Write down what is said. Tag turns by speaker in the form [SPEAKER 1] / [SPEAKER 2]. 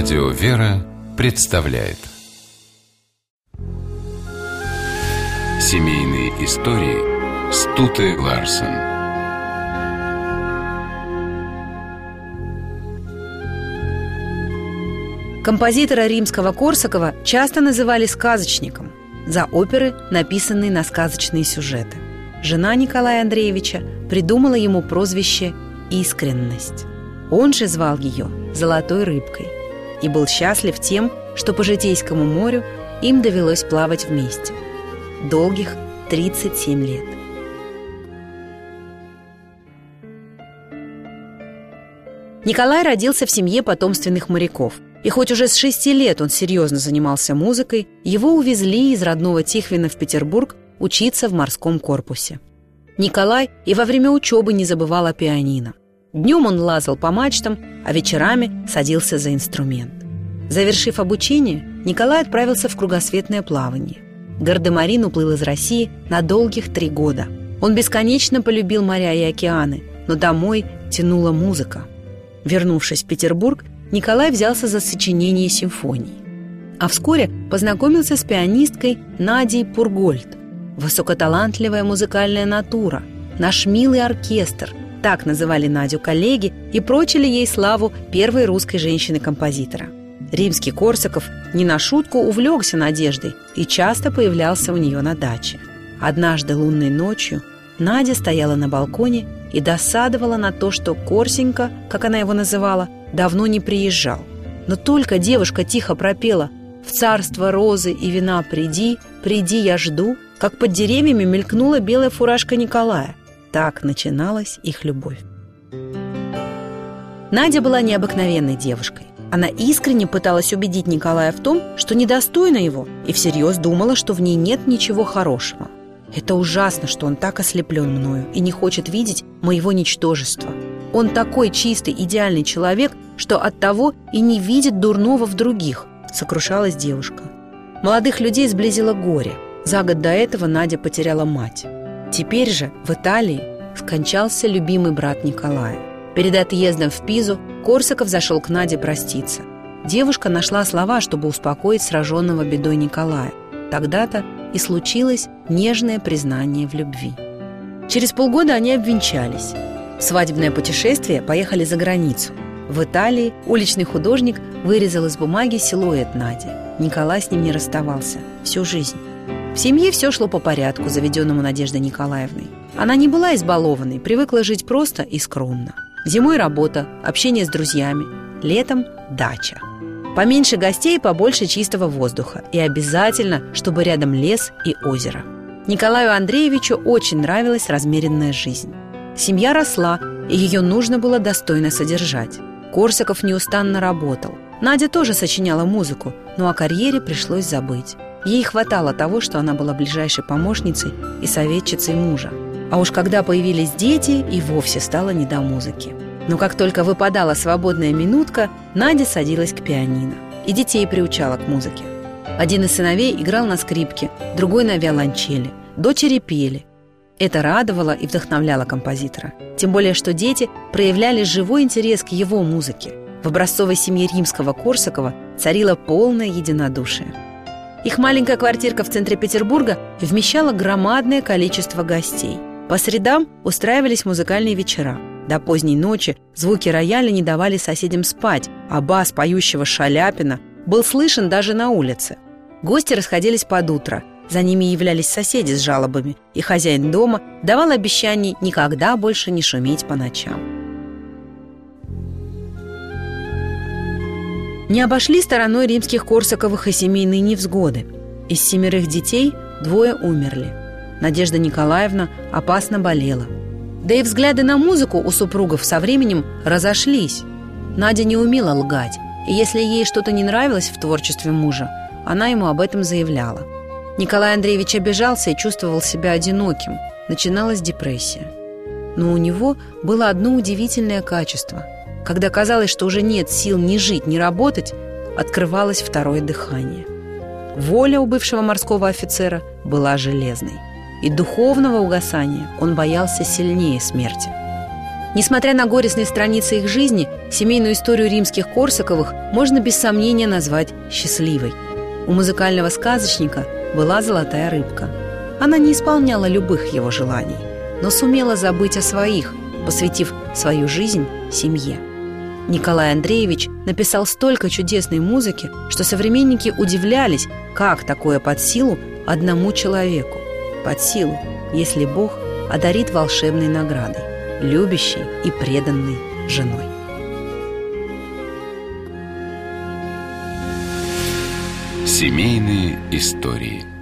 [SPEAKER 1] Радио «Вера» представляет Семейные истории Стуты Ларсен
[SPEAKER 2] Композитора римского Корсакова часто называли сказочником за оперы, написанные на сказочные сюжеты. Жена Николая Андреевича придумала ему прозвище «Искренность». Он же звал ее «Золотой рыбкой» и был счастлив тем, что по Житейскому морю им довелось плавать вместе. Долгих 37 лет. Николай родился в семье потомственных моряков. И хоть уже с шести лет он серьезно занимался музыкой, его увезли из родного Тихвина в Петербург учиться в морском корпусе. Николай и во время учебы не забывал о пианино. Днем он лазал по мачтам, а вечерами садился за инструмент. Завершив обучение, Николай отправился в кругосветное плавание. Гардемарин уплыл из России на долгих три года. Он бесконечно полюбил моря и океаны, но домой тянула музыка. Вернувшись в Петербург, Николай взялся за сочинение симфоний. А вскоре познакомился с пианисткой Надей Пургольд. Высокоталантливая музыкальная натура, наш милый оркестр – так называли Надю коллеги и прочили ей славу первой русской женщины-композитора. Римский Корсаков не на шутку увлекся Надеждой и часто появлялся у нее на даче. Однажды лунной ночью Надя стояла на балконе и досадовала на то, что Корсенька, как она его называла, давно не приезжал. Но только девушка тихо пропела «В царство розы и вина приди, приди, я жду», как под деревьями мелькнула белая фуражка Николая. Так начиналась их любовь. Надя была необыкновенной девушкой. Она искренне пыталась убедить Николая в том, что недостойна его, и всерьез думала, что в ней нет ничего хорошего. Это ужасно, что он так ослеплен мною и не хочет видеть моего ничтожества. Он такой чистый, идеальный человек, что от того и не видит дурного в других, сокрушалась девушка. Молодых людей сблизило горе. За год до этого Надя потеряла мать. Теперь же в Италии скончался любимый брат Николая. Перед отъездом в Пизу Корсаков зашел к Наде проститься. Девушка нашла слова, чтобы успокоить сраженного бедой Николая. Тогда-то и случилось нежное признание в любви. Через полгода они обвенчались. В свадебное путешествие поехали за границу. В Италии уличный художник вырезал из бумаги силуэт Нади. Николай с ним не расставался всю жизнь. В семье все шло по порядку, заведенному Надеждой Николаевной. Она не была избалованной, привыкла жить просто и скромно. Зимой работа, общение с друзьями, летом дача. Поменьше гостей, побольше чистого воздуха. И обязательно, чтобы рядом лес и озеро. Николаю Андреевичу очень нравилась размеренная жизнь. Семья росла, и ее нужно было достойно содержать. Корсаков неустанно работал. Надя тоже сочиняла музыку, но о карьере пришлось забыть. Ей хватало того, что она была ближайшей помощницей и советчицей мужа. А уж когда появились дети, и вовсе стало не до музыки. Но как только выпадала свободная минутка, Надя садилась к пианино и детей приучала к музыке. Один из сыновей играл на скрипке, другой на виолончели, дочери пели. Это радовало и вдохновляло композитора. Тем более, что дети проявляли живой интерес к его музыке. В образцовой семье римского Корсакова царило полное единодушие. Их маленькая квартирка в центре Петербурга вмещала громадное количество гостей. По средам устраивались музыкальные вечера. До поздней ночи звуки рояля не давали соседям спать, а бас поющего Шаляпина был слышен даже на улице. Гости расходились под утро. За ними являлись соседи с жалобами, и хозяин дома давал обещание никогда больше не шуметь по ночам. Не обошли стороной римских Корсаковых и семейные невзгоды. Из семерых детей двое умерли. Надежда Николаевна опасно болела. Да и взгляды на музыку у супругов со временем разошлись. Надя не умела лгать, и если ей что-то не нравилось в творчестве мужа, она ему об этом заявляла. Николай Андреевич обижался и чувствовал себя одиноким. Начиналась депрессия. Но у него было одно удивительное качество – когда казалось, что уже нет сил ни жить, ни работать, открывалось второе дыхание. Воля у бывшего морского офицера была железной. И духовного угасания он боялся сильнее смерти. Несмотря на горестные страницы их жизни, семейную историю римских Корсаковых можно без сомнения назвать счастливой. У музыкального сказочника была золотая рыбка. Она не исполняла любых его желаний, но сумела забыть о своих, посвятив свою жизнь семье. Николай Андреевич написал столько чудесной музыки, что современники удивлялись, как такое под силу одному человеку. Под силу, если Бог одарит волшебной наградой, любящей и преданной женой.
[SPEAKER 1] Семейные истории –